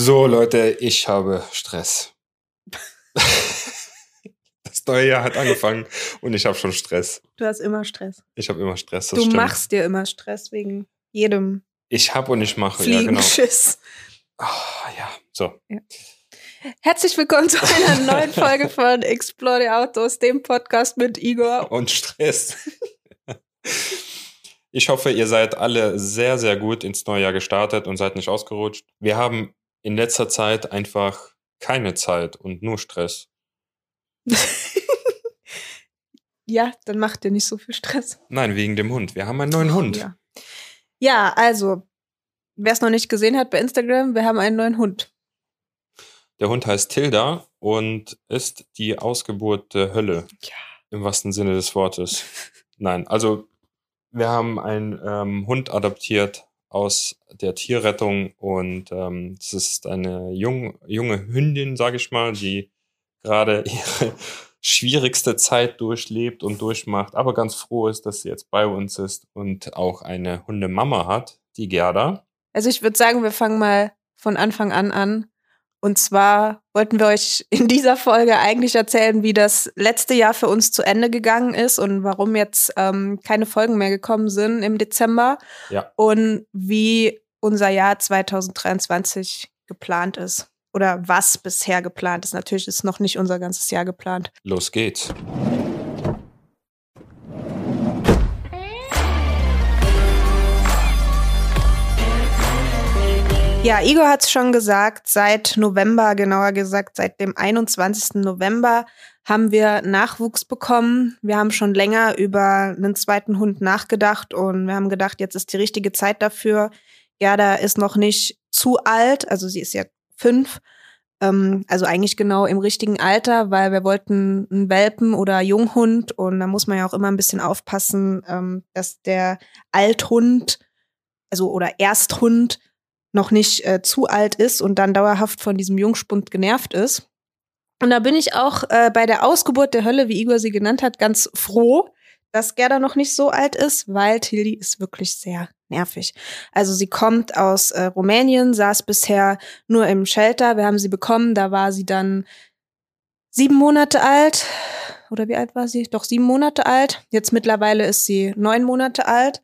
So, Leute, ich habe Stress. das neue Jahr hat angefangen und ich habe schon Stress. Du hast immer Stress. Ich habe immer Stress. du stimmt. machst dir immer Stress wegen jedem. Ich habe und ich mache, ja, genau. Schiss. Oh, ja, so. Ja. Herzlich willkommen zu einer neuen Folge von Explore the Autos, dem Podcast mit Igor. Und Stress. Ich hoffe, ihr seid alle sehr, sehr gut ins neue Jahr gestartet und seid nicht ausgerutscht. Wir haben in letzter Zeit einfach keine Zeit und nur Stress. ja, dann macht ihr nicht so viel Stress. Nein, wegen dem Hund. Wir haben einen neuen Hund. Ja, ja also, wer es noch nicht gesehen hat bei Instagram, wir haben einen neuen Hund. Der Hund heißt Tilda und ist die Ausgeburt der Hölle. Ja. Im wahrsten Sinne des Wortes. Nein, also wir haben einen ähm, Hund adoptiert aus der Tierrettung und ähm, es ist eine jung, junge Hündin, sage ich mal, die gerade ihre schwierigste Zeit durchlebt und durchmacht, aber ganz froh ist, dass sie jetzt bei uns ist und auch eine Hundemama hat, die Gerda. Also ich würde sagen, wir fangen mal von Anfang an an. Und zwar wollten wir euch in dieser Folge eigentlich erzählen, wie das letzte Jahr für uns zu Ende gegangen ist und warum jetzt ähm, keine Folgen mehr gekommen sind im Dezember. Ja. Und wie unser Jahr 2023 geplant ist. Oder was bisher geplant ist. Natürlich ist noch nicht unser ganzes Jahr geplant. Los geht's. Ja, Igor hat es schon gesagt, seit November, genauer gesagt, seit dem 21. November haben wir Nachwuchs bekommen. Wir haben schon länger über einen zweiten Hund nachgedacht und wir haben gedacht, jetzt ist die richtige Zeit dafür. Gerda ist noch nicht zu alt, also sie ist ja fünf, ähm, also eigentlich genau im richtigen Alter, weil wir wollten einen Welpen oder Junghund und da muss man ja auch immer ein bisschen aufpassen, ähm, dass der Althund, also oder Ersthund noch nicht äh, zu alt ist und dann dauerhaft von diesem Jungspund genervt ist. Und da bin ich auch äh, bei der Ausgeburt der Hölle, wie Igor sie genannt hat, ganz froh, dass Gerda noch nicht so alt ist, weil Tilly ist wirklich sehr nervig. Also sie kommt aus äh, Rumänien, saß bisher nur im Shelter. Wir haben sie bekommen, da war sie dann sieben Monate alt. Oder wie alt war sie? Doch sieben Monate alt. Jetzt mittlerweile ist sie neun Monate alt.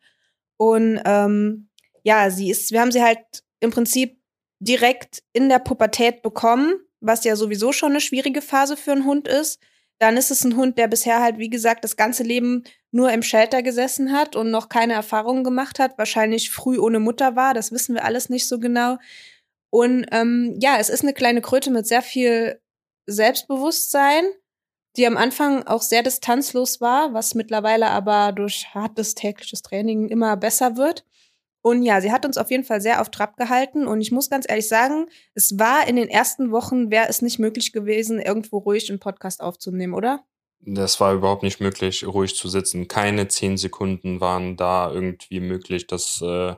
Und ähm, ja, sie ist, wir haben sie halt im Prinzip direkt in der Pubertät bekommen, was ja sowieso schon eine schwierige Phase für einen Hund ist. Dann ist es ein Hund, der bisher halt, wie gesagt, das ganze Leben nur im Shelter gesessen hat und noch keine Erfahrungen gemacht hat, wahrscheinlich früh ohne Mutter war, das wissen wir alles nicht so genau. Und ähm, ja, es ist eine kleine Kröte mit sehr viel Selbstbewusstsein, die am Anfang auch sehr distanzlos war, was mittlerweile aber durch hartes tägliches Training immer besser wird. Und ja, sie hat uns auf jeden Fall sehr auf Trab gehalten. Und ich muss ganz ehrlich sagen, es war in den ersten Wochen, wäre es nicht möglich gewesen, irgendwo ruhig einen Podcast aufzunehmen, oder? Das war überhaupt nicht möglich, ruhig zu sitzen. Keine zehn Sekunden waren da irgendwie möglich, dass äh,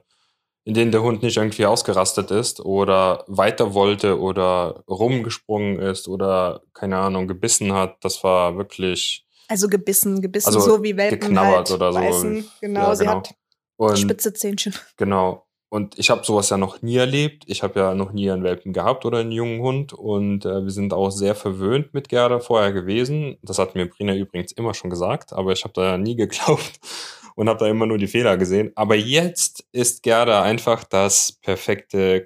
in denen der Hund nicht irgendwie ausgerastet ist oder weiter wollte oder rumgesprungen ist oder keine Ahnung gebissen hat. Das war wirklich also gebissen, gebissen also so wie Welpen geknabbert halt oder so. Beißen. Genau, ja, sie genau. hat und, Spitze Zähnchen. Genau. Und ich habe sowas ja noch nie erlebt. Ich habe ja noch nie einen Welpen gehabt oder einen jungen Hund. Und äh, wir sind auch sehr verwöhnt mit Gerda vorher gewesen. Das hat mir Brina übrigens immer schon gesagt, aber ich habe da ja nie geglaubt und habe da immer nur die Fehler gesehen. Aber jetzt ist Gerda einfach das perfekte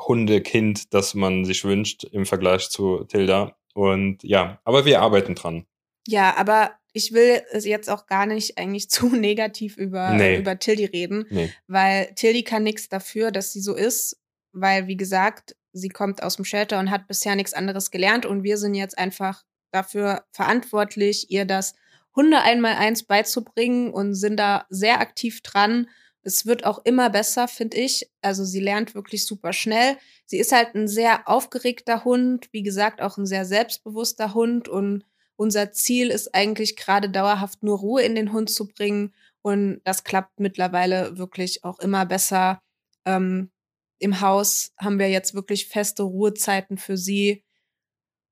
Hundekind, das man sich wünscht im Vergleich zu Tilda. Und ja, aber wir arbeiten dran. Ja, aber ich will jetzt auch gar nicht eigentlich zu negativ über, nee. über Tildy reden, nee. weil Tildy kann nichts dafür, dass sie so ist, weil, wie gesagt, sie kommt aus dem Shelter und hat bisher nichts anderes gelernt und wir sind jetzt einfach dafür verantwortlich, ihr das Hunde einmal eins beizubringen und sind da sehr aktiv dran. Es wird auch immer besser, finde ich. Also sie lernt wirklich super schnell. Sie ist halt ein sehr aufgeregter Hund, wie gesagt, auch ein sehr selbstbewusster Hund und unser Ziel ist eigentlich gerade dauerhaft nur Ruhe in den Hund zu bringen. Und das klappt mittlerweile wirklich auch immer besser. Ähm, Im Haus haben wir jetzt wirklich feste Ruhezeiten für sie.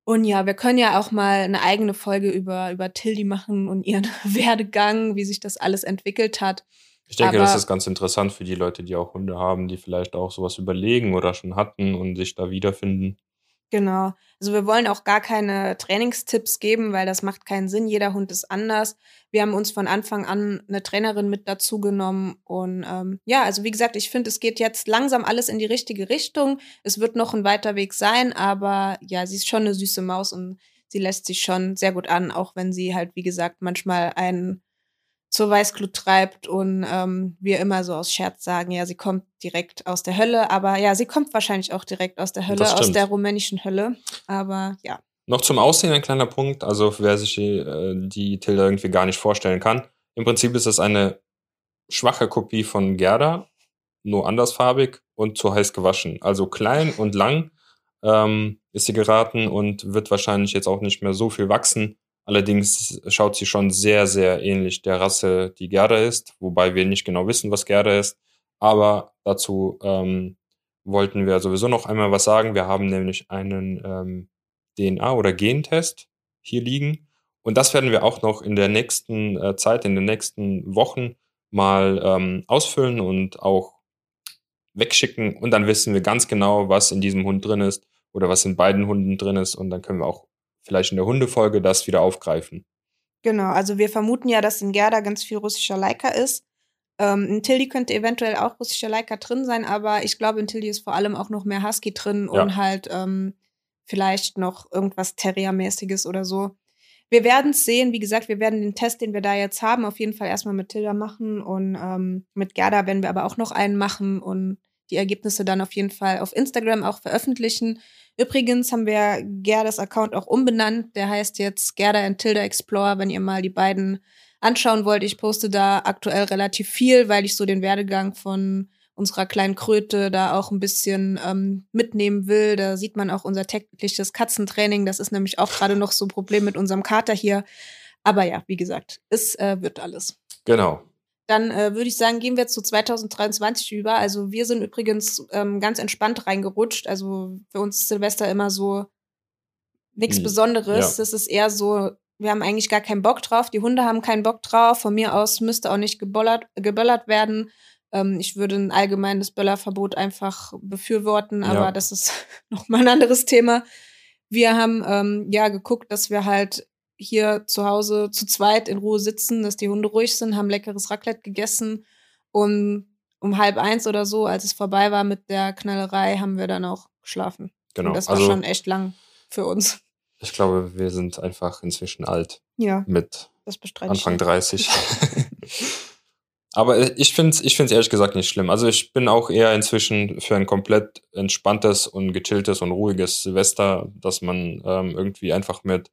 Und ja, wir können ja auch mal eine eigene Folge über, über Tilly machen und ihren Werdegang, wie sich das alles entwickelt hat. Ich denke, Aber das ist ganz interessant für die Leute, die auch Hunde haben, die vielleicht auch sowas überlegen oder schon hatten und sich da wiederfinden. Genau. Also wir wollen auch gar keine Trainingstipps geben, weil das macht keinen Sinn. Jeder Hund ist anders. Wir haben uns von Anfang an eine Trainerin mit dazu genommen. Und ähm, ja, also wie gesagt, ich finde, es geht jetzt langsam alles in die richtige Richtung. Es wird noch ein weiter Weg sein, aber ja, sie ist schon eine süße Maus und sie lässt sich schon sehr gut an, auch wenn sie halt, wie gesagt, manchmal einen zur Weißglut treibt und ähm, wir immer so aus Scherz sagen, ja, sie kommt direkt aus der Hölle, aber ja, sie kommt wahrscheinlich auch direkt aus der Hölle, aus der rumänischen Hölle, aber ja. Noch zum Aussehen ein kleiner Punkt, also wer sich die, äh, die Tilda irgendwie gar nicht vorstellen kann. Im Prinzip ist es eine schwache Kopie von Gerda, nur andersfarbig und zu heiß gewaschen. Also klein und lang ähm, ist sie geraten und wird wahrscheinlich jetzt auch nicht mehr so viel wachsen. Allerdings schaut sie schon sehr, sehr ähnlich der Rasse, die Gerda ist, wobei wir nicht genau wissen, was Gerda ist. Aber dazu ähm, wollten wir sowieso noch einmal was sagen. Wir haben nämlich einen ähm, DNA- oder Gentest hier liegen. Und das werden wir auch noch in der nächsten äh, Zeit, in den nächsten Wochen mal ähm, ausfüllen und auch wegschicken. Und dann wissen wir ganz genau, was in diesem Hund drin ist oder was in beiden Hunden drin ist. Und dann können wir auch vielleicht in der Hundefolge das wieder aufgreifen. Genau, also wir vermuten ja, dass in Gerda ganz viel russischer Leica ist. Ähm, in Tilly könnte eventuell auch russischer Leica drin sein, aber ich glaube, in Tilly ist vor allem auch noch mehr Husky drin ja. und halt ähm, vielleicht noch irgendwas Terrier-mäßiges oder so. Wir werden es sehen. Wie gesagt, wir werden den Test, den wir da jetzt haben, auf jeden Fall erstmal mit Tilda machen und ähm, mit Gerda werden wir aber auch noch einen machen und die Ergebnisse dann auf jeden Fall auf Instagram auch veröffentlichen. Übrigens haben wir Gerdas Account auch umbenannt. Der heißt jetzt Gerda and Tilda Explorer, wenn ihr mal die beiden anschauen wollt. Ich poste da aktuell relativ viel, weil ich so den Werdegang von unserer kleinen Kröte da auch ein bisschen ähm, mitnehmen will. Da sieht man auch unser tägliches Katzentraining. Das ist nämlich auch gerade noch so ein Problem mit unserem Kater hier. Aber ja, wie gesagt, es äh, wird alles. Genau. Dann äh, würde ich sagen, gehen wir zu 2023 über. Also wir sind übrigens ähm, ganz entspannt reingerutscht. Also für uns ist Silvester immer so nichts hm, Besonderes. Ja. Das ist eher so, wir haben eigentlich gar keinen Bock drauf. Die Hunde haben keinen Bock drauf. Von mir aus müsste auch nicht gebollert, geböllert werden. Ähm, ich würde ein allgemeines Böllerverbot einfach befürworten, aber ja. das ist noch mal ein anderes Thema. Wir haben ähm, ja geguckt, dass wir halt hier zu Hause zu zweit in Ruhe sitzen, dass die Hunde ruhig sind, haben leckeres Raclette gegessen und um halb eins oder so, als es vorbei war mit der Knallerei, haben wir dann auch geschlafen. Genau. Und das war also, schon echt lang für uns. Ich glaube, wir sind einfach inzwischen alt. Ja. Mit Anfang 30. Aber ich finde es ich find's ehrlich gesagt nicht schlimm. Also ich bin auch eher inzwischen für ein komplett entspanntes und gechilltes und ruhiges Silvester, dass man ähm, irgendwie einfach mit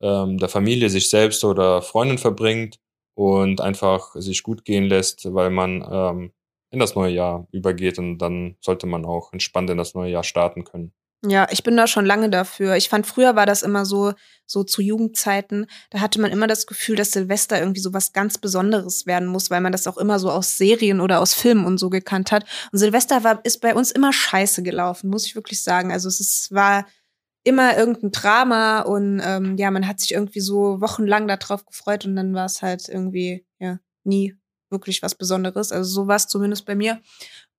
ähm, der Familie, sich selbst oder Freunden verbringt und einfach sich gut gehen lässt, weil man ähm, in das neue Jahr übergeht und dann sollte man auch entspannt in das neue Jahr starten können. Ja, ich bin da schon lange dafür. Ich fand, früher war das immer so, so zu Jugendzeiten, da hatte man immer das Gefühl, dass Silvester irgendwie so was ganz Besonderes werden muss, weil man das auch immer so aus Serien oder aus Filmen und so gekannt hat. Und Silvester war, ist bei uns immer scheiße gelaufen, muss ich wirklich sagen. Also es ist, war immer irgendein Drama und ähm, ja, man hat sich irgendwie so wochenlang darauf gefreut und dann war es halt irgendwie, ja, nie wirklich was Besonderes. Also so war es zumindest bei mir.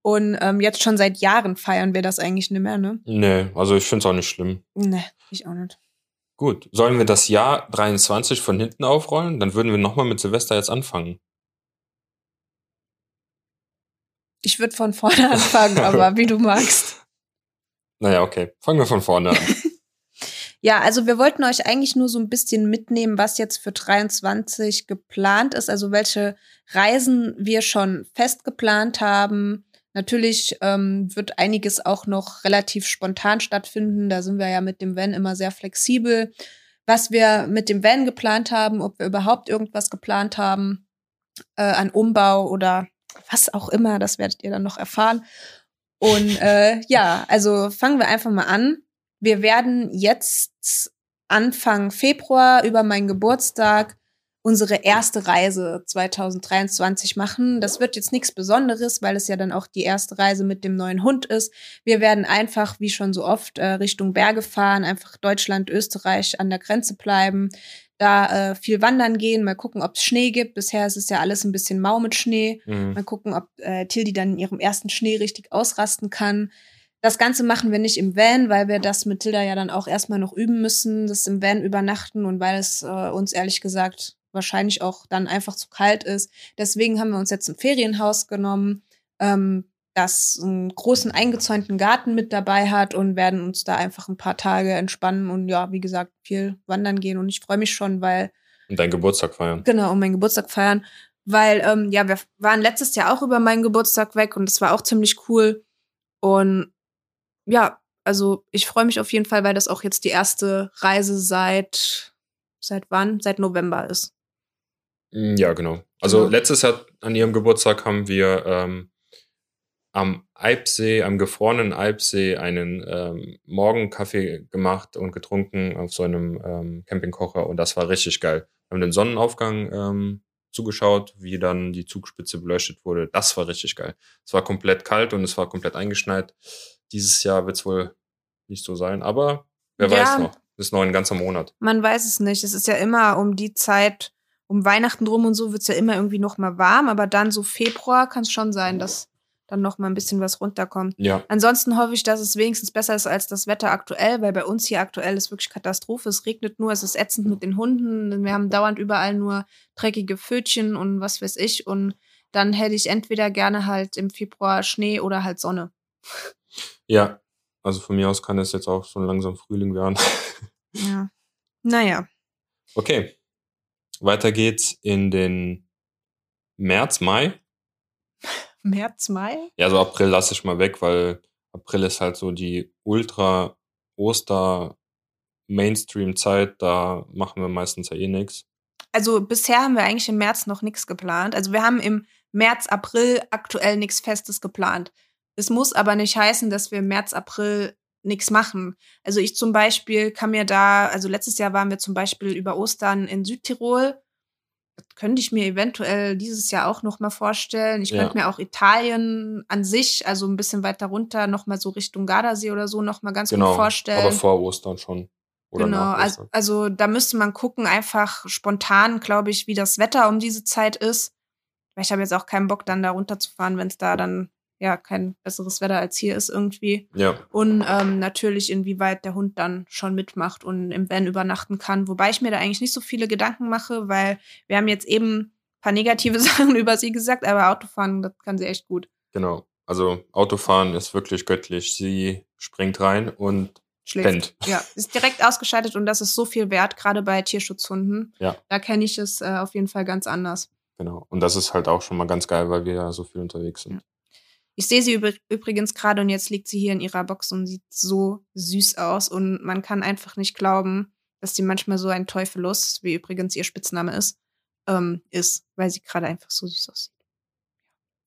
Und ähm, jetzt schon seit Jahren feiern wir das eigentlich nicht mehr, ne? Nee, also ich finde es auch nicht schlimm. Nee, ich auch nicht. Gut, sollen wir das Jahr 23 von hinten aufrollen? Dann würden wir nochmal mit Silvester jetzt anfangen. Ich würde von vorne anfangen, aber wie du magst. Naja, okay. Fangen wir von vorne an. Ja, also wir wollten euch eigentlich nur so ein bisschen mitnehmen, was jetzt für 23 geplant ist, also welche Reisen wir schon fest geplant haben. Natürlich ähm, wird einiges auch noch relativ spontan stattfinden. Da sind wir ja mit dem Van immer sehr flexibel. Was wir mit dem Van geplant haben, ob wir überhaupt irgendwas geplant haben äh, an Umbau oder was auch immer, das werdet ihr dann noch erfahren. Und äh, ja, also fangen wir einfach mal an. Wir werden jetzt Anfang Februar über meinen Geburtstag unsere erste Reise 2023 machen. Das wird jetzt nichts Besonderes, weil es ja dann auch die erste Reise mit dem neuen Hund ist. Wir werden einfach, wie schon so oft, äh, Richtung Berge fahren, einfach Deutschland, Österreich an der Grenze bleiben. da äh, viel wandern gehen, mal gucken, ob es Schnee gibt. Bisher ist es ja alles ein bisschen mau mit Schnee. Mhm. Mal gucken, ob äh, Tildi dann in ihrem ersten Schnee richtig ausrasten kann. Das Ganze machen wir nicht im Van, weil wir das mit Tilda ja dann auch erstmal noch üben müssen, das im Van übernachten und weil es äh, uns ehrlich gesagt wahrscheinlich auch dann einfach zu kalt ist. Deswegen haben wir uns jetzt ein Ferienhaus genommen, ähm, das einen großen eingezäunten Garten mit dabei hat und werden uns da einfach ein paar Tage entspannen und ja, wie gesagt, viel wandern gehen. Und ich freue mich schon, weil. Und deinen Geburtstag feiern. Genau, um meinen Geburtstag feiern. Weil, ähm, ja, wir waren letztes Jahr auch über meinen Geburtstag weg und das war auch ziemlich cool. Und ja, also ich freue mich auf jeden Fall, weil das auch jetzt die erste Reise seit seit wann? Seit November ist. Mm, ja, genau. Also genau. letztes Jahr an ihrem Geburtstag haben wir ähm, am Alpsee, am gefrorenen Alpsee, einen ähm, Morgenkaffee gemacht und getrunken auf so einem ähm, Campingkocher und das war richtig geil. Wir haben den Sonnenaufgang ähm, zugeschaut, wie dann die Zugspitze beleuchtet wurde. Das war richtig geil. Es war komplett kalt und es war komplett eingeschneit. Dieses Jahr wird es wohl nicht so sein, aber wer ja, weiß noch. Das ist noch ein ganzer Monat. Man weiß es nicht. Es ist ja immer um die Zeit, um Weihnachten drum und so wird es ja immer irgendwie noch mal warm, aber dann so Februar kann es schon sein, dass dann noch mal ein bisschen was runterkommt. Ja. Ansonsten hoffe ich, dass es wenigstens besser ist als das Wetter aktuell, weil bei uns hier aktuell ist wirklich Katastrophe. Es regnet nur, es ist ätzend mit den Hunden. Wir haben dauernd überall nur dreckige Pfötchen und was weiß ich. Und dann hätte ich entweder gerne halt im Februar Schnee oder halt Sonne. Ja, also von mir aus kann es jetzt auch schon langsam Frühling werden. Ja. Naja. Okay. Weiter geht's in den März, Mai. März, Mai? Ja, so April lasse ich mal weg, weil April ist halt so die ultra Oster Mainstream Zeit, da machen wir meistens ja eh nichts. Also bisher haben wir eigentlich im März noch nichts geplant. Also wir haben im März, April aktuell nichts Festes geplant. Es muss aber nicht heißen, dass wir im März, April nichts machen. Also ich zum Beispiel kann mir da, also letztes Jahr waren wir zum Beispiel über Ostern in Südtirol könnte ich mir eventuell dieses Jahr auch noch mal vorstellen. Ich ja. könnte mir auch Italien an sich, also ein bisschen weiter runter, noch mal so Richtung Gardasee oder so, noch mal ganz genau, gut vorstellen. Aber vor Ostern schon. Oder genau, also, also da müsste man gucken, einfach spontan, glaube ich, wie das Wetter um diese Zeit ist. Weil ich habe jetzt auch keinen Bock, dann da runterzufahren, wenn es da dann ja kein besseres Wetter als hier ist irgendwie. Ja. Und ähm, natürlich, inwieweit der Hund dann schon mitmacht und im Van übernachten kann. Wobei ich mir da eigentlich nicht so viele Gedanken mache, weil wir haben jetzt eben ein paar negative Sachen über sie gesagt, aber Autofahren, das kann sie echt gut. Genau. Also Autofahren ist wirklich göttlich. Sie springt rein und Schläft. pennt. Ja, ist direkt ausgeschaltet und das ist so viel wert, gerade bei Tierschutzhunden. Ja. Da kenne ich es äh, auf jeden Fall ganz anders. Genau. Und das ist halt auch schon mal ganz geil, weil wir ja so viel unterwegs sind. Ja. Ich sehe sie übrigens gerade und jetzt liegt sie hier in ihrer Box und sieht so süß aus und man kann einfach nicht glauben, dass sie manchmal so ein Teufelus, wie übrigens ihr Spitzname ist, ähm, ist, weil sie gerade einfach so süß aussieht.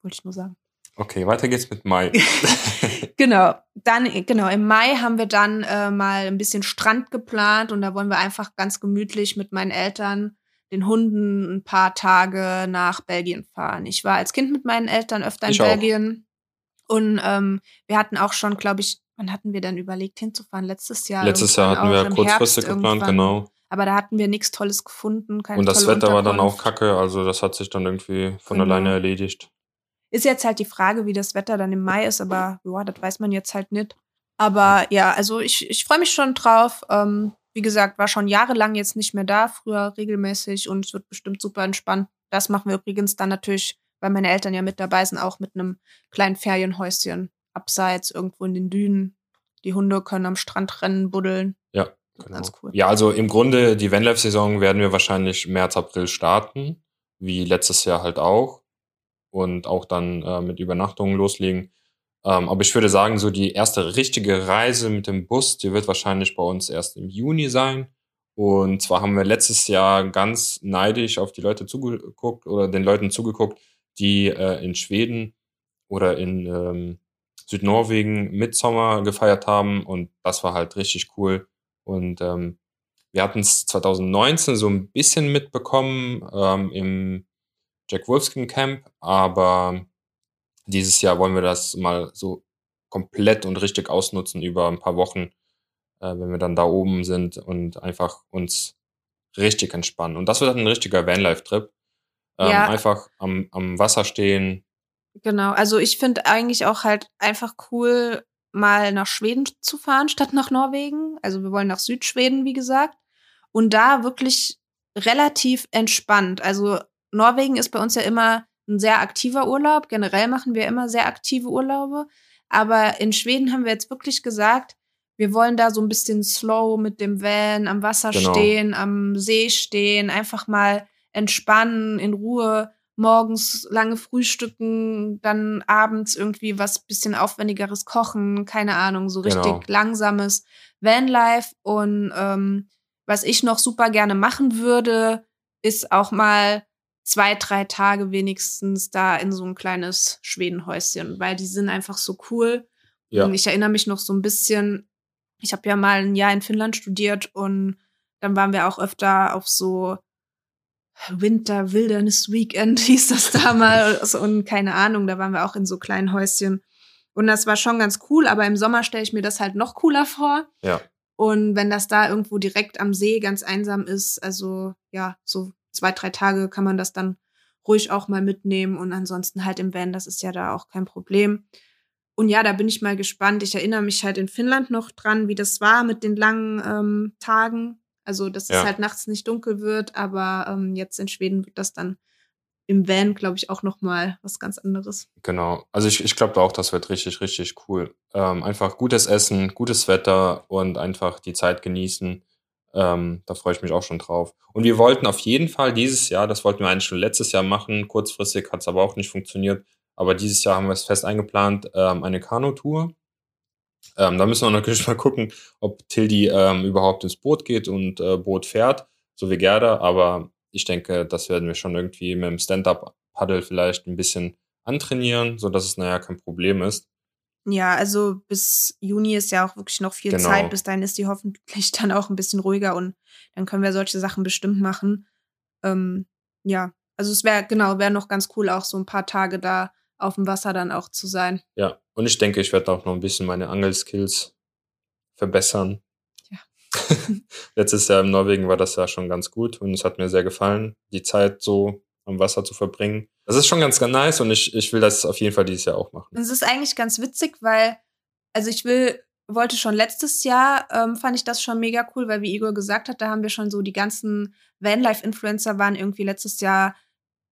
Wollte ich nur sagen. Okay, weiter geht's mit Mai. genau, dann genau im Mai haben wir dann äh, mal ein bisschen Strand geplant und da wollen wir einfach ganz gemütlich mit meinen Eltern den Hunden ein paar Tage nach Belgien fahren. Ich war als Kind mit meinen Eltern öfter in ich Belgien. Und ähm, wir hatten auch schon, glaube ich, wann hatten wir dann überlegt hinzufahren? Letztes Jahr. Letztes Jahr hatten wir kurzfristig geplant, genau. Aber da hatten wir nichts Tolles gefunden. und das Wetter war dann auch kacke, also das hat sich dann irgendwie von genau. alleine erledigt. Ist jetzt halt die Frage, wie das Wetter dann im Mai ist, aber ja, das weiß man jetzt halt nicht. Aber ja, also ich, ich freue mich schon drauf. Ähm, wie gesagt, war schon jahrelang jetzt nicht mehr da, früher regelmäßig und es wird bestimmt super entspannt. Das machen wir übrigens dann natürlich weil meine Eltern ja mit dabei sind, auch mit einem kleinen Ferienhäuschen abseits irgendwo in den Dünen. Die Hunde können am Strand rennen, buddeln. Ja, genau. ganz cool. Ja, also im Grunde die Vanlife-Saison werden wir wahrscheinlich März, April starten, wie letztes Jahr halt auch. Und auch dann äh, mit Übernachtungen loslegen. Ähm, aber ich würde sagen, so die erste richtige Reise mit dem Bus, die wird wahrscheinlich bei uns erst im Juni sein. Und zwar haben wir letztes Jahr ganz neidisch auf die Leute zugeguckt oder den Leuten zugeguckt, die äh, in Schweden oder in ähm, Südnorwegen Midsommer gefeiert haben und das war halt richtig cool. Und ähm, wir hatten es 2019 so ein bisschen mitbekommen ähm, im Jack Wolfskin Camp, aber dieses Jahr wollen wir das mal so komplett und richtig ausnutzen über ein paar Wochen, äh, wenn wir dann da oben sind und einfach uns richtig entspannen. Und das wird dann ein richtiger Vanlife-Trip. Ähm, Ja. Einfach am, am Wasser stehen. Genau, also ich finde eigentlich auch halt einfach cool, mal nach Schweden zu fahren statt nach Norwegen. Also wir wollen nach Südschweden, wie gesagt. Und da wirklich relativ entspannt. Also Norwegen ist bei uns ja immer ein sehr aktiver Urlaub. Generell machen wir immer sehr aktive Urlaube. Aber in Schweden haben wir jetzt wirklich gesagt, wir wollen da so ein bisschen slow mit dem Van am Wasser Genau. stehen, am See stehen, einfach mal entspannen, in Ruhe morgens lange frühstücken, dann abends irgendwie was bisschen aufwendigeres kochen, keine Ahnung, so richtig Genau. langsames Vanlife. Und ähm, was ich noch super gerne machen würde, ist auch mal zwei, drei Tage wenigstens da in so ein kleines Schwedenhäuschen, weil die sind einfach so cool. Ja. Und ich erinnere mich noch so ein bisschen, ich habe ja mal ein Jahr in Finnland studiert und dann waren wir auch öfter auf so Winter Wilderness Weekend hieß das damals und keine Ahnung, da waren wir auch in so kleinen Häuschen. Und das war schon ganz cool, aber im Sommer stelle ich mir das halt noch cooler vor. Ja. Und wenn das da irgendwo direkt am See ganz einsam ist, also ja, so zwei, drei Tage kann man das dann ruhig auch mal mitnehmen und ansonsten halt im Van, das ist ja da auch kein Problem. Und ja, da bin ich mal gespannt. Ich erinnere mich halt in Finnland noch dran, wie das war mit den langen ähm, Tagen. Also, dass Ja. es halt nachts nicht dunkel wird, aber ähm, jetzt in Schweden wird das dann im Van, glaube ich, auch noch mal was ganz anderes. Genau. Also ich, ich glaube auch, das wird richtig, richtig cool. Ähm, einfach gutes Essen, gutes Wetter und einfach die Zeit genießen. Ähm, da freue ich mich auch schon drauf. Und wir wollten auf jeden Fall dieses Jahr, das wollten wir eigentlich schon letztes Jahr machen, kurzfristig hat es aber auch nicht funktioniert. Aber dieses Jahr haben wir es fest eingeplant, ähm, eine Kanutour. Ähm, da müssen wir natürlich mal gucken, ob Tildi ähm, überhaupt ins Boot geht und äh, Boot fährt, so wie Gerda. Aber ich denke, das werden wir schon irgendwie mit dem Stand-Up-Paddle vielleicht ein bisschen antrainieren, so dass es naja kein Problem ist. Ja, also bis Juni ist ja auch wirklich noch viel Genau. Zeit. Bis dahin ist die hoffentlich dann auch ein bisschen ruhiger und dann können wir solche Sachen bestimmt machen. Ähm, ja, also es wäre, genau, wäre noch ganz cool, auch so ein paar Tage da auf dem Wasser dann auch zu sein. Ja, und ich denke, ich werde auch noch ein bisschen meine Angelskills verbessern. Ja. Letztes Jahr in Norwegen war das ja schon ganz gut und es hat mir sehr gefallen, die Zeit so am Wasser zu verbringen. Das ist schon ganz, ganz nice und ich, ich will das auf jeden Fall dieses Jahr auch machen. Es ist eigentlich ganz witzig, weil, also ich will, wollte schon letztes Jahr, ähm, fand ich das schon mega cool, weil wie Igor gesagt hat, da haben wir schon so die ganzen Vanlife-Influencer waren irgendwie letztes Jahr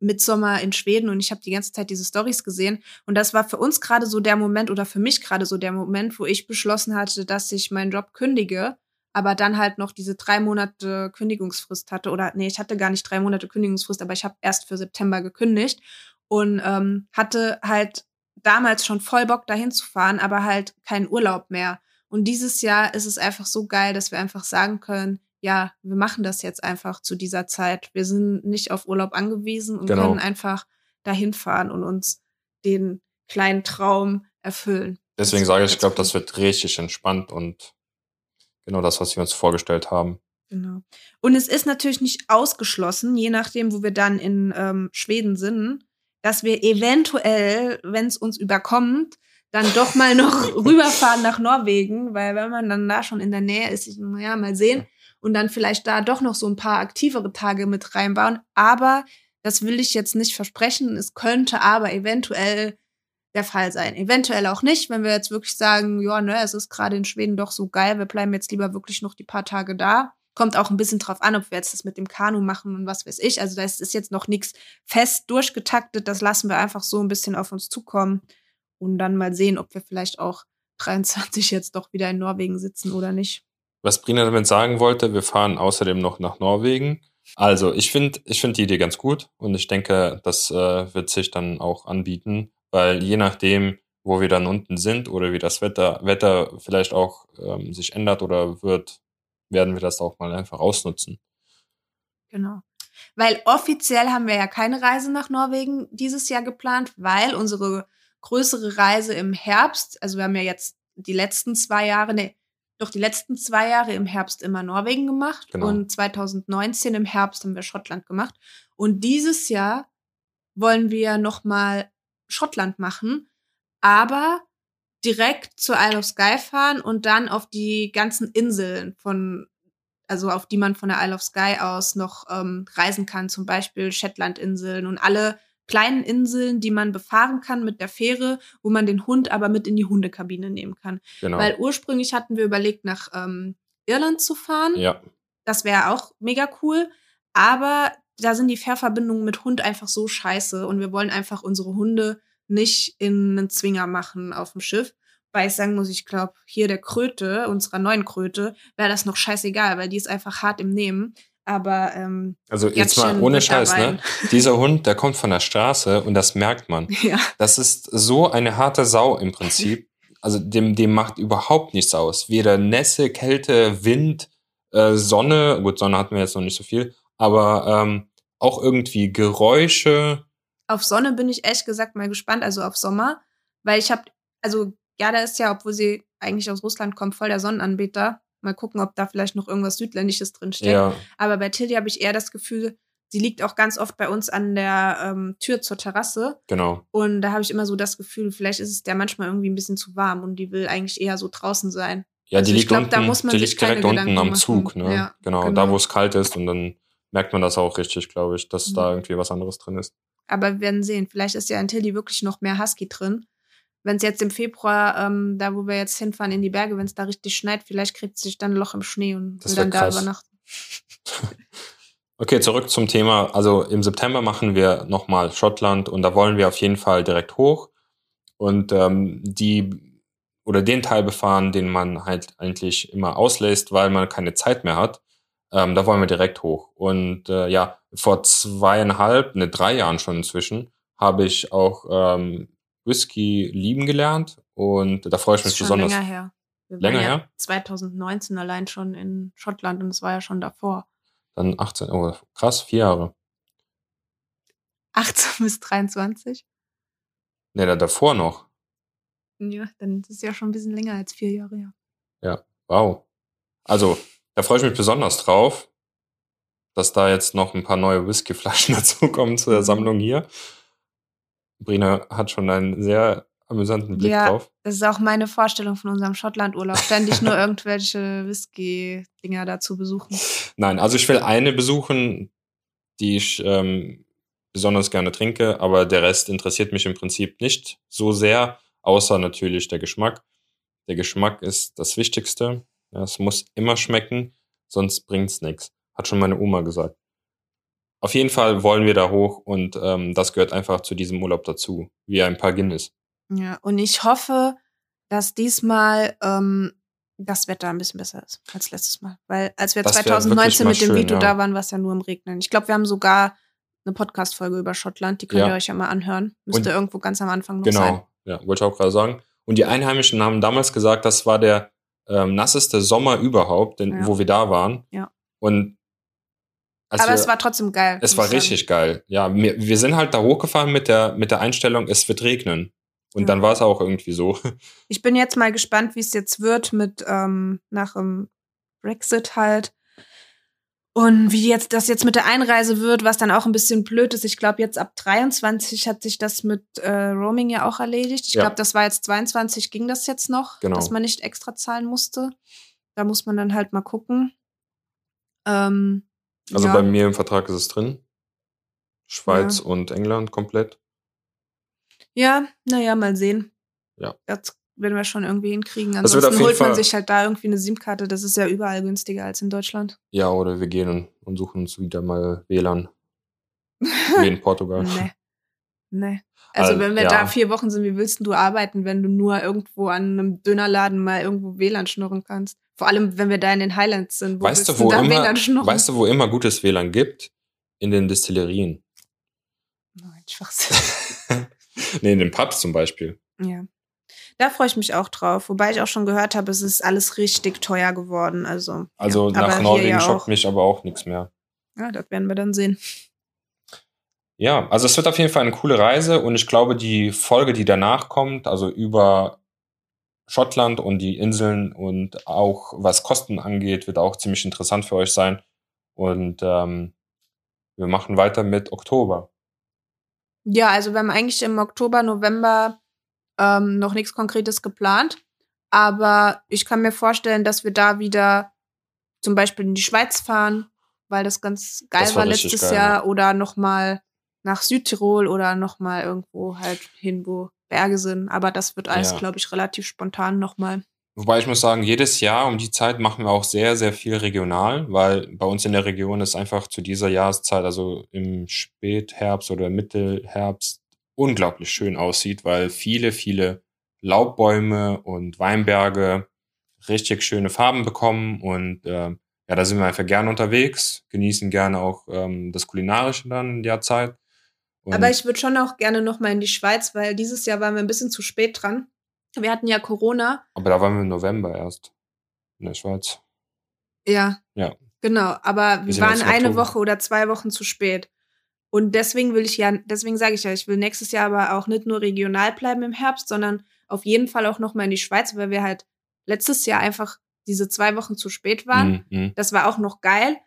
Midsommer in Schweden und ich habe die ganze Zeit diese Stories gesehen. Und das war für uns gerade so der Moment oder für mich gerade so der Moment, wo ich beschlossen hatte, dass ich meinen Job kündige, aber dann halt noch diese drei Monate Kündigungsfrist hatte. Oder nee, ich hatte gar nicht drei Monate Kündigungsfrist, aber ich habe erst für September gekündigt und ähm, hatte halt damals schon voll Bock dahin zu fahren, aber halt keinen Urlaub mehr. Und dieses Jahr ist es einfach so geil, dass wir einfach sagen können, ja, wir machen das jetzt einfach zu dieser Zeit. Wir sind nicht auf Urlaub angewiesen und Genau. können einfach dahin fahren und uns den kleinen Traum erfüllen. Deswegen sage ich, ich glaube, das wird richtig entspannt und genau das, was wir uns vorgestellt haben. Genau. Und es ist natürlich nicht ausgeschlossen, je nachdem, wo wir dann in ähm, Schweden sind, dass wir eventuell, wenn es uns überkommt, dann doch mal noch rüberfahren nach Norwegen, weil wenn man dann da schon in der Nähe ist, ich, naja, mal sehen und dann vielleicht da doch noch so ein paar aktivere Tage mit reinbauen. Aber das will ich jetzt nicht versprechen. Es könnte aber eventuell der Fall sein. Eventuell auch nicht, wenn wir jetzt wirklich sagen, ja, ne, es ist gerade in Schweden doch so geil, wir bleiben jetzt lieber wirklich noch die paar Tage da. Kommt auch ein bisschen drauf an, ob wir jetzt das mit dem Kanu machen und was weiß ich. Also das ist jetzt noch nichts fest durchgetaktet. Das lassen wir einfach so ein bisschen auf uns zukommen und dann mal sehen, ob wir vielleicht auch 23 jetzt doch wieder in Norwegen sitzen oder nicht. Was Brina damit sagen wollte, wir fahren außerdem noch nach Norwegen. Also, ich finde ich find die Idee ganz gut und ich denke, das äh, wird sich dann auch anbieten, weil je nachdem, wo wir dann unten sind oder wie das Wetter, Wetter vielleicht auch ähm, sich ändert oder wird, werden wir das auch mal einfach ausnutzen. Genau. Weil offiziell haben wir ja keine Reise nach Norwegen dieses Jahr geplant, weil unsere größere Reise im Herbst, also wir haben ja jetzt die letzten zwei Jahre, nee, doch die letzten zwei Jahre im Herbst immer Norwegen gemacht Genau. und 2019 im Herbst haben wir Schottland gemacht und dieses Jahr wollen wir noch mal Schottland machen, aber direkt zur Isle of Skye fahren und dann auf die ganzen Inseln von also auf die man von der Isle of Skye aus noch ähm, reisen kann, zum Beispiel Shetlandinseln und alle kleinen Inseln, die man befahren kann mit der Fähre, wo man den Hund aber mit in die Hundekabine nehmen kann. Genau. Weil ursprünglich hatten wir überlegt, nach ähm, Irland zu fahren. Ja. Das wäre auch mega cool. Aber da sind die Fährverbindungen mit Hund einfach so scheiße und wir wollen einfach unsere Hunde nicht in einen Zwinger machen auf dem Schiff. Weil ich sagen muss, ich glaube, hier der Kröte, unserer neuen Kröte, wäre das noch scheißegal, weil die ist einfach hart im Nehmen. Aber ähm, also jetzt mal ohne Scheiß, ne? Dieser Hund, der kommt von der Straße und das merkt man. Ja. Das ist so eine harte Sau im Prinzip. Also dem, dem macht überhaupt nichts aus. Weder Nässe, Kälte, Wind, äh, Sonne. Gut, Sonne hatten wir jetzt noch nicht so viel, aber ähm, auch irgendwie Geräusche. Auf Sonne bin ich ehrlich gesagt mal gespannt, also auf Sommer, weil ich habe, also Gerda ist ja, obwohl sie eigentlich aus Russland kommt, voll der Sonnenanbeter. Mal gucken, ob da vielleicht noch irgendwas Südländisches drinsteckt. Ja. Aber bei Tilly habe ich eher das Gefühl, sie liegt auch ganz oft bei uns an der ähm, Tür zur Terrasse. Genau. Und da habe ich immer so das Gefühl, vielleicht ist es der manchmal irgendwie ein bisschen zu warm und die will eigentlich eher so draußen sein. Ja, also die liegt, glaub, unten, da muss man die liegt direkt unten am Zug, ne? Ja, genau, genau, da wo es kalt ist und dann merkt man das auch richtig, glaube ich, dass mhm. da irgendwie was anderes drin ist. Aber wir werden sehen. Vielleicht ist ja in Tilly wirklich noch mehr Husky drin wenn es jetzt im Februar, ähm, da wo wir jetzt hinfahren in die Berge, wenn es da richtig schneit, vielleicht kriegt sich dann ein Loch im Schnee und das will dann krass. da übernachten. okay, zurück zum Thema. Also im September machen wir nochmal Schottland und da wollen wir auf jeden Fall direkt hoch und ähm, die oder den Teil befahren, den man halt eigentlich immer auslässt, weil man keine Zeit mehr hat. Ähm, da wollen wir direkt hoch. Und äh, ja, vor zweieinhalb, ne, drei Jahren schon inzwischen, habe ich auch ähm, Whisky lieben gelernt und da freue ich mich schon besonders. Länger her. Wir länger ja her? 2019 allein schon in Schottland und es war ja schon davor. Dann 18, oh krass, vier Jahre. 18 bis 23? Ne, da davor noch. Ja, dann ist es ja schon ein bisschen länger als vier Jahre, ja. Ja, wow. Also, da freue ich mich besonders drauf, dass da jetzt noch ein paar neue Whiskyflaschen dazukommen zu der mhm. Sammlung hier. Brina hat schon einen sehr amüsanten Blick ja, drauf. Das ist auch meine Vorstellung von unserem Schottlandurlaub. Ständig nur irgendwelche Whisky-Dinger dazu besuchen. Nein, also ich will eine besuchen, die ich ähm, besonders gerne trinke, aber der Rest interessiert mich im Prinzip nicht so sehr, außer natürlich der Geschmack. Der Geschmack ist das Wichtigste. Ja, es muss immer schmecken, sonst bringt's nichts. Hat schon meine Oma gesagt auf jeden Fall wollen wir da hoch und ähm, das gehört einfach zu diesem Urlaub dazu, wie ein paar Guinness. Ja, und ich hoffe, dass diesmal ähm, das Wetter ein bisschen besser ist als letztes Mal. Weil als wir das 2019 mit dem Vito ja. da waren, war es ja nur im Regnen. Ich glaube, wir haben sogar eine Podcast-Folge über Schottland, die könnt ja. ihr euch ja mal anhören. Müsste und irgendwo ganz am Anfang noch genau. sein. Genau, ja, wollte ich auch gerade sagen. Und die Einheimischen haben damals gesagt, das war der ähm, nasseste Sommer überhaupt, denn, ja. wo wir da waren. Ja. Und also Aber es war trotzdem geil. Es war richtig geil. Ja, wir, wir sind halt da hochgefahren mit der, mit der Einstellung, es wird regnen. Und ja. dann war es auch irgendwie so. Ich bin jetzt mal gespannt, wie es jetzt wird mit ähm, nach dem Brexit halt. Und wie jetzt das jetzt mit der Einreise wird, was dann auch ein bisschen blöd ist. Ich glaube, jetzt ab 23 hat sich das mit äh, Roaming ja auch erledigt. Ich ja. glaube, das war jetzt 22, ging das jetzt noch, genau. dass man nicht extra zahlen musste. Da muss man dann halt mal gucken. Ähm, also ja. bei mir im Vertrag ist es drin. Schweiz ja. und England komplett. Ja, naja, mal sehen. Ja. Das werden wir schon irgendwie hinkriegen. Ansonsten holt man Fall sich halt da irgendwie eine SIM-Karte. Das ist ja überall günstiger als in Deutschland. Ja, oder wir gehen und suchen uns wieder mal WLAN. Wie in Portugal. nee. Nee. Also, also wenn wir ja. da vier Wochen sind, wie willst du arbeiten, wenn du nur irgendwo an einem Dönerladen mal irgendwo WLAN schnurren kannst? Vor allem, wenn wir da in den Highlands sind. Wo weißt, du, wo immer, weißt du, wo immer gutes WLAN gibt? In den Distillerien. Nein, Schwachsinn. nee, in den Pubs zum Beispiel. Ja. Da freue ich mich auch drauf. Wobei ich auch schon gehört habe, es ist alles richtig teuer geworden. Also, also ja. nach Norwegen ja schockt mich aber auch nichts mehr. Ja, das werden wir dann sehen. Ja, also es wird auf jeden Fall eine coole Reise und ich glaube, die Folge, die danach kommt, also über Schottland und die Inseln und auch was Kosten angeht, wird auch ziemlich interessant für euch sein. Und ähm, wir machen weiter mit Oktober. Ja, also wir haben eigentlich im Oktober, November ähm, noch nichts Konkretes geplant. Aber ich kann mir vorstellen, dass wir da wieder zum Beispiel in die Schweiz fahren, weil das ganz geil Das war war, letztes geil, Jahr. ja. Oder nochmal nach Südtirol oder nochmal irgendwo halt hin, wo Berge sind. Aber das wird alles, Ja. glaube ich, relativ spontan nochmal. Wobei ich muss sagen, jedes Jahr um die Zeit machen wir auch sehr, sehr viel regional, weil bei uns in der Region ist einfach zu dieser Jahreszeit, also im Spätherbst oder Mittelherbst, unglaublich schön aussieht, weil viele, viele Laubbäume und Weinberge richtig schöne Farben bekommen und äh, ja, da sind wir einfach gerne unterwegs, genießen gerne auch ähm, das Kulinarische dann in der Zeit. Und Aber ich würde schon auch gerne nochmal in die Schweiz, weil dieses Jahr waren wir ein bisschen zu spät dran. Wir hatten ja Corona. aber da waren wir im November erst in der Schweiz. Ja. Ja. Genau, aber Wir wir waren eine. Woche oder zwei Wochen zu spät. Und deswegen will ich ja, deswegen sage ich ja, ich will nächstes Jahr aber auch nicht nur regional bleiben im Herbst, sondern auf jeden Fall auch nochmal in die Schweiz, weil wir halt letztes Jahr einfach diese zwei Wochen zu spät waren. Mhm, mhm. Das war auch noch geil.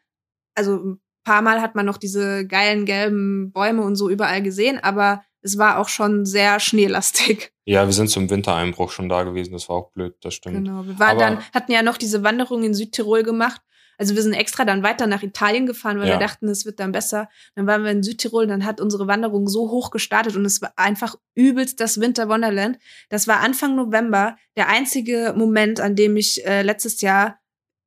Also paar Mal hat man noch diese geilen gelben Bäume und so überall gesehen, aber es war auch schon sehr schneelastig. Ja, wir sind zum Wintereinbruch schon da gewesen, das war auch blöd, das stimmt. Genau. Wir waren Aber- dann, hatten ja noch diese Wanderung in Südtirol gemacht. Also wir sind extra dann weiter nach Italien gefahren, weil Ja. wir dachten, es wird dann besser. Dann waren wir in Südtirol, dann hat unsere Wanderung so hoch gestartet und es war einfach übelst das Winter Wonderland. Das war Anfang November, der einzige Moment, an dem ich äh, letztes Jahr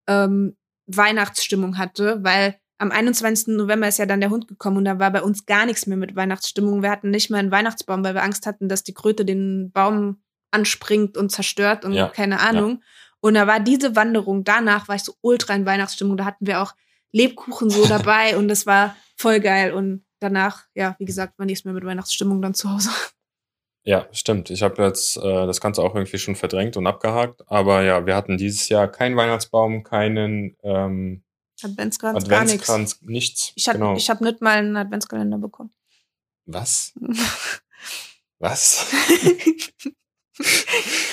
ähm, Weihnachtsstimmung hatte, weil am 21. November ist ja dann der Hund gekommen und da war bei uns gar nichts mehr mit Weihnachtsstimmung. Wir hatten nicht mal einen Weihnachtsbaum, weil wir Angst hatten, dass die Kröte den Baum anspringt und zerstört und Ja, keine Ahnung. Und da war diese Wanderung, danach war ich so ultra in Weihnachtsstimmung. Da hatten wir auch Lebkuchen so dabei und das war voll geil. Und danach, ja, wie gesagt, war nichts mehr mit Weihnachtsstimmung dann zu Hause. Ja, stimmt. Ich habe jetzt äh, das Ganze auch irgendwie schon verdrängt und abgehakt. Aber ja, wir hatten dieses Jahr keinen Weihnachtsbaum, keinen ähm, Adventskranz, gar nichts. Adventskranz, nichts. Ich habe genau. ich hab nicht mal einen Adventskalender bekommen. Was? Was?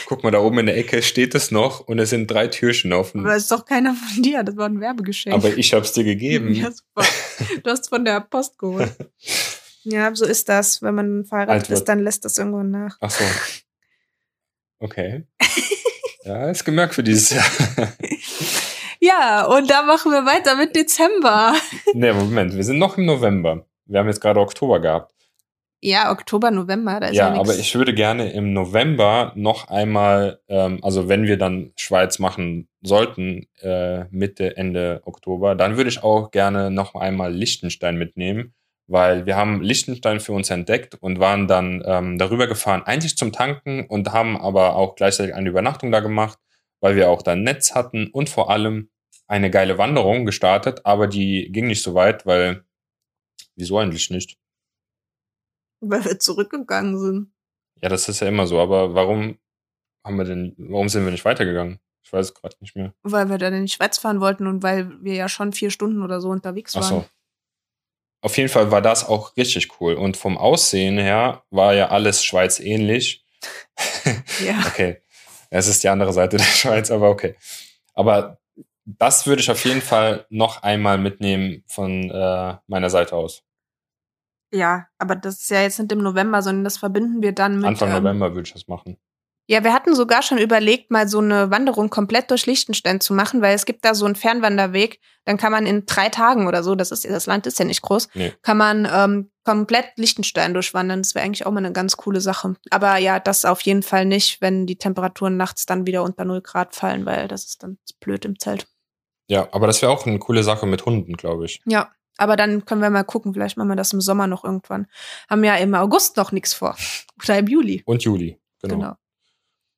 Guck mal, da oben in der Ecke steht es noch und es sind drei Türchen offen. Aber ist doch keiner von dir, das war ein Werbegeschenk. Aber ich hab's dir gegeben. Ja, super. Du hast von der Post geholt. Ja, so ist das. Wenn man verheiratet ist, dann lässt das irgendwann nach. Ach so. Okay. Ja, ist gemerkt für dieses Jahr. Ja, und da machen wir weiter mit Dezember. nee, Moment, wir sind noch im November. Wir haben jetzt gerade Oktober gehabt. Ja, Oktober, November, da ist ja, Ja, aber ich würde gerne im November noch einmal, ähm, also wenn wir dann Schweiz machen sollten, äh, Mitte, Ende Oktober, dann würde ich auch gerne noch einmal Liechtenstein mitnehmen, weil wir haben Liechtenstein für uns entdeckt und waren dann ähm, darüber gefahren, eigentlich zum Tanken und haben aber auch gleichzeitig eine Übernachtung da gemacht, weil wir auch dann Netz hatten und vor allem eine geile Wanderung gestartet, aber die ging nicht so weit, weil, wieso eigentlich nicht? Weil wir zurückgegangen sind. Ja, das ist ja immer so, aber warum haben wir denn, warum sind wir nicht weitergegangen? Ich weiß es gerade nicht mehr. Weil wir dann in die Schweiz fahren wollten und weil wir ja schon vier Stunden oder so unterwegs Ach waren. so. Auf jeden Fall war das auch richtig cool. Und vom Aussehen her war ja alles Schweiz ähnlich. Ja. okay. Es ist die andere Seite der Schweiz, aber okay. Aber das würde ich auf jeden Fall noch einmal mitnehmen von äh, meiner Seite aus. ja, aber das ist ja jetzt nicht im November, sondern das verbinden wir dann mit. Anfang ähm, November würde ich das machen. Ja, wir hatten sogar schon überlegt, mal so eine Wanderung komplett durch Liechtenstein zu machen, weil es gibt da so einen Fernwanderweg. Dann kann man in drei Tagen oder so, das ist das Land ist ja nicht groß, Nee. kann man ähm, komplett Liechtenstein durchwandern. Das wäre eigentlich auch mal eine ganz coole Sache. Aber ja, das auf jeden Fall nicht, wenn die Temperaturen nachts dann wieder unter 0 Grad fallen, weil das ist dann blöd im Zelt. Ja, aber das wäre auch eine coole Sache mit Hunden, glaube ich. Ja, aber dann können wir mal gucken, vielleicht machen wir das im Sommer noch irgendwann. Haben ja im August noch nichts vor. Oder im Juli. Und Juli. Genau. Genau.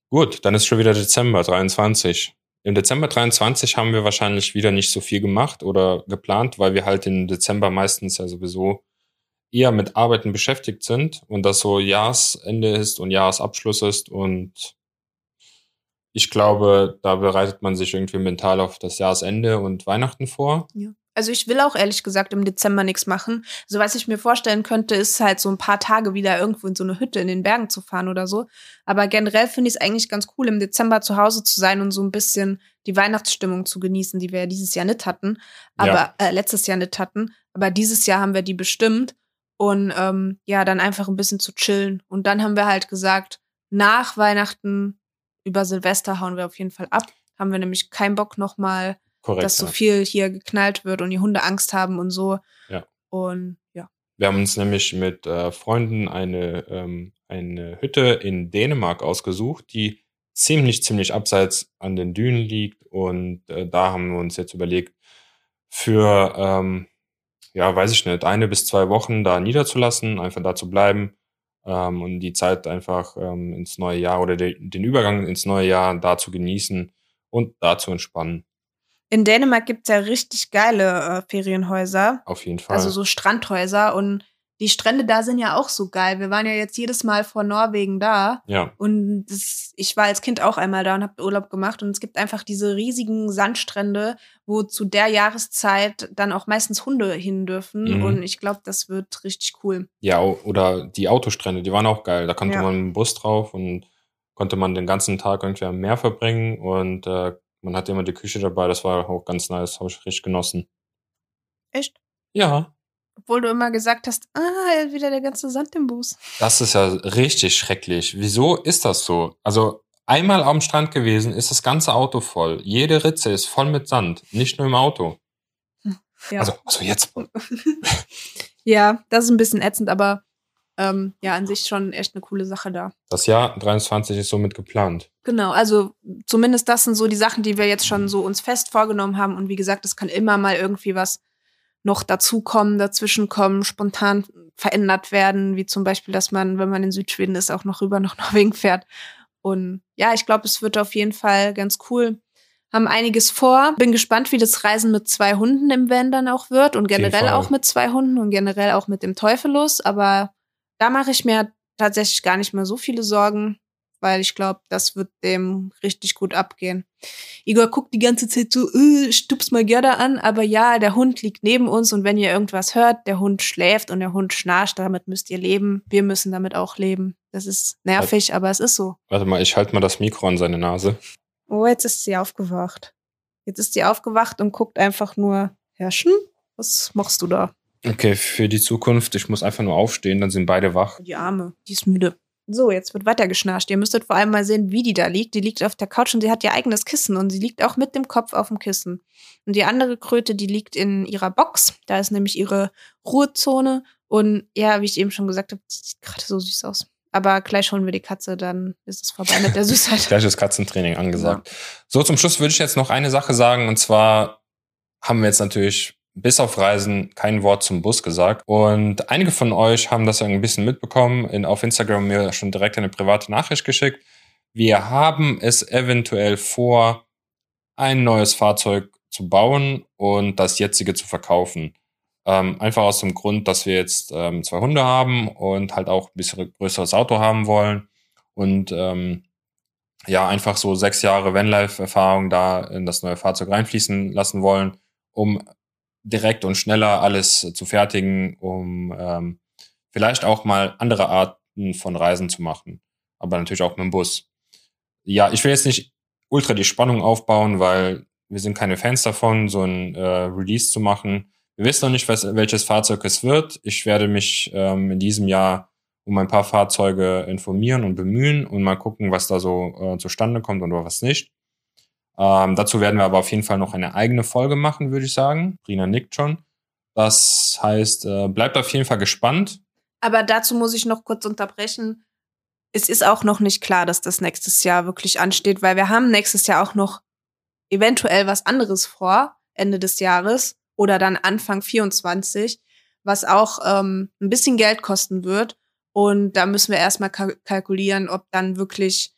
Gut, dann ist schon wieder Dezember 23. Im Dezember 23 haben wir wahrscheinlich wieder nicht so viel gemacht oder geplant, weil wir halt im Dezember meistens ja sowieso eher mit Arbeiten beschäftigt sind und das so Jahresende ist und Jahresabschluss ist und ich glaube, da bereitet man sich irgendwie mental auf das Jahresende und Weihnachten vor. Ja. Also ich will auch ehrlich gesagt im Dezember nichts machen. So was ich mir vorstellen könnte, ist halt so ein paar Tage wieder irgendwo in so eine Hütte in den Bergen zu fahren oder so. Aber generell finde ich es eigentlich ganz cool, im Dezember zu Hause zu sein und so ein bisschen die Weihnachtsstimmung zu genießen, die wir ja dieses Jahr nicht hatten, aber Ja. äh, letztes Jahr nicht hatten. Aber dieses Jahr haben wir die bestimmt und ähm, ja, dann einfach ein bisschen zu chillen. Und dann haben wir halt gesagt, nach Weihnachten über Silvester hauen wir auf jeden Fall ab. Haben wir nämlich keinen Bock nochmal dass so viel hier geknallt wird und die Hunde Angst haben und so. Ja. Und ja. Wir haben uns nämlich mit äh, Freunden eine, ähm, eine Hütte in Dänemark ausgesucht, die ziemlich, ziemlich abseits an den Dünen liegt. Und äh, da haben wir uns jetzt überlegt, für, ähm, ja, weiß ich nicht, eine bis zwei Wochen da niederzulassen, einfach da zu bleiben ähm, und die Zeit einfach ähm, ins neue Jahr oder de den Übergang ins neue Jahr da zu genießen und da zu entspannen. In Dänemark gibt's ja richtig geile äh, Ferienhäuser. Auf jeden Fall. Also so Strandhäuser und die Strände da sind ja auch so geil. Wir waren ja jetzt jedes Mal vor Norwegen da ja, und das, ich war als Kind auch einmal da und habe Urlaub gemacht und es gibt einfach diese riesigen Sandstrände, wo zu der Jahreszeit dann auch meistens Hunde hin dürfen Mhm. und ich glaube, das wird richtig cool. ja, oder die Autostrände, die waren auch geil. Da konnte Ja. man mit dem Bus drauf und konnte man den ganzen Tag irgendwie am Meer verbringen und äh, man hatte immer die Küche dabei. Das war auch ganz nice, habe ich richtig genossen. Echt? Ja, Obwohl du immer gesagt hast, ah, wieder der ganze Sand im Bus. das ist ja richtig schrecklich. Wieso ist das so? Also einmal am Strand gewesen, ist das ganze Auto voll. Jede Ritze ist voll mit Sand, nicht nur im Auto. Ja. Also, also jetzt. ja, das ist ein bisschen ätzend, aber ähm, ja, an sich schon echt eine coole Sache da. Das Jahr 23 ist somit geplant. Genau, also zumindest das sind so die Sachen, die wir jetzt schon so uns fest vorgenommen haben. Und wie gesagt, es kann immer mal irgendwie was noch dazukommen, dazwischenkommen, spontan verändert werden, wie zum Beispiel, dass man, wenn man in Südschweden ist, auch noch rüber nach Norwegen fährt. Und ja, ich glaube, es wird auf jeden Fall ganz cool. Haben einiges vor. Bin gespannt, wie das Reisen mit zwei Hunden im Van dann auch wird und generell auch mit zwei Hunden und generell auch mit dem Teufelus. Aber da mache ich mir tatsächlich gar nicht mehr so viele Sorgen, weil ich glaube, das wird dem richtig gut abgehen. Igor guckt die ganze Zeit so, äh, stups mal Gerda an, aber ja, der Hund liegt neben uns und wenn ihr irgendwas hört, der Hund schläft und der Hund schnarcht, damit müsst ihr leben. Wir müssen damit auch leben. Das ist nervig, aber es ist so. Warte mal, ich halte mal das Mikro an seine Nase. Oh, jetzt ist sie aufgewacht. Jetzt ist sie aufgewacht und guckt einfach nur, Herrschen, was machst du da? Okay, für die Zukunft, ich muss einfach nur aufstehen, dann sind beide wach. Die Arme, die ist müde. So, jetzt wird weiter geschnarcht. Ihr müsstet vor allem mal sehen, wie die da liegt. Die liegt auf der Couch und sie hat ihr eigenes Kissen und sie liegt auch mit dem Kopf auf dem Kissen. Und die andere Kröte, die liegt in ihrer Box. Da ist nämlich ihre Ruhezone. Und ja, wie ich eben schon gesagt habe, sie sieht gerade so süß aus. Aber gleich holen wir die Katze, dann ist es vorbei mit der Süßheit. Gleich ist Katzentraining angesagt. So, zum Schluss würde ich jetzt noch eine Sache sagen, und zwar haben wir jetzt natürlich bis auf Reisen kein Wort zum Bus gesagt. Und einige von euch haben das ein bisschen mitbekommen, in, auf Instagram mir schon direkt eine private Nachricht geschickt. Wir haben es eventuell vor, ein neues Fahrzeug zu bauen und das jetzige zu verkaufen. Ähm, einfach aus dem Grund, dass wir jetzt ähm, zwei Hunde haben und halt auch ein bisschen größeres Auto haben wollen. Und ähm, ja, einfach so sechs Jahre Vanlife-Erfahrung da in das neue Fahrzeug reinfließen lassen wollen, um direkt und schneller alles zu fertigen, um ähm, vielleicht auch mal andere Arten von Reisen zu machen. Aber natürlich auch mit dem Bus. Ja, ich will jetzt nicht ultra die Spannung aufbauen, weil wir sind keine Fans davon, so ein äh, Release zu machen. Wir wissen noch nicht, was, welches Fahrzeug es wird. Ich werde mich ähm, in diesem Jahr um ein paar Fahrzeuge informieren und bemühen und mal gucken, was da so äh, zustande kommt oder was nicht. Ähm, dazu werden wir aber auf jeden Fall noch eine eigene Folge machen, würde ich sagen. Rina nickt schon. Das heißt, äh, bleibt auf jeden Fall gespannt. Aber dazu muss ich noch kurz unterbrechen. Es ist auch noch nicht klar, dass das nächstes Jahr wirklich ansteht, weil wir haben nächstes Jahr auch noch eventuell was anderes vor, Ende des Jahres oder dann Anfang 24, was auch ähm, ein bisschen Geld kosten wird. Und da müssen wir erstmal kalk kalkulieren, ob dann wirklich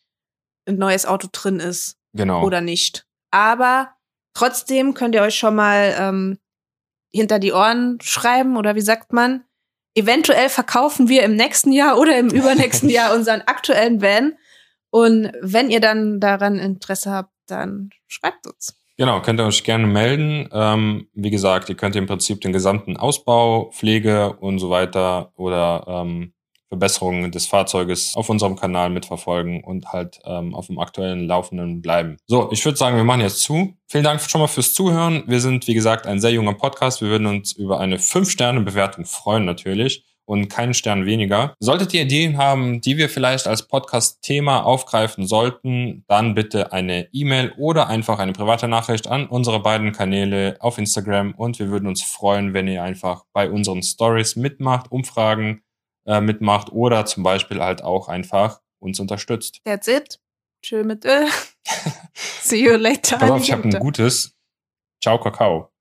ein neues Auto drin ist Genau. oder nicht. Aber trotzdem könnt ihr euch schon mal ähm, hinter die Ohren schreiben oder wie sagt man? Eventuell verkaufen wir im nächsten Jahr oder im übernächsten Jahr unseren aktuellen Van. Und wenn ihr dann daran Interesse habt, dann schreibt uns. Genau, könnt ihr euch gerne melden. Ähm, wie gesagt, ihr könnt im Prinzip den gesamten Ausbau, Pflege und so weiter oder ähm, Verbesserungen des Fahrzeuges auf unserem Kanal mitverfolgen und halt ähm, auf dem aktuellen Laufenden bleiben. So, ich würde sagen, wir machen jetzt zu. Vielen Dank schon mal fürs Zuhören. Wir sind, wie gesagt, ein sehr junger Podcast. Wir würden uns über eine 5-Sterne-Bewertung freuen natürlich. und keinen Stern weniger. Solltet ihr Ideen haben, die wir vielleicht als Podcast-Thema aufgreifen sollten, dann bitte eine E-Mail oder einfach eine private Nachricht an unsere beiden Kanäle auf Instagram und wir würden uns freuen, wenn ihr einfach bei unseren Stories mitmacht, Umfragen äh, mitmacht oder zum Beispiel halt auch einfach uns unterstützt. That's it. Tschö mit Öl. See you later. Pass auf, ich habe ein gutes. Ciao, Kakao.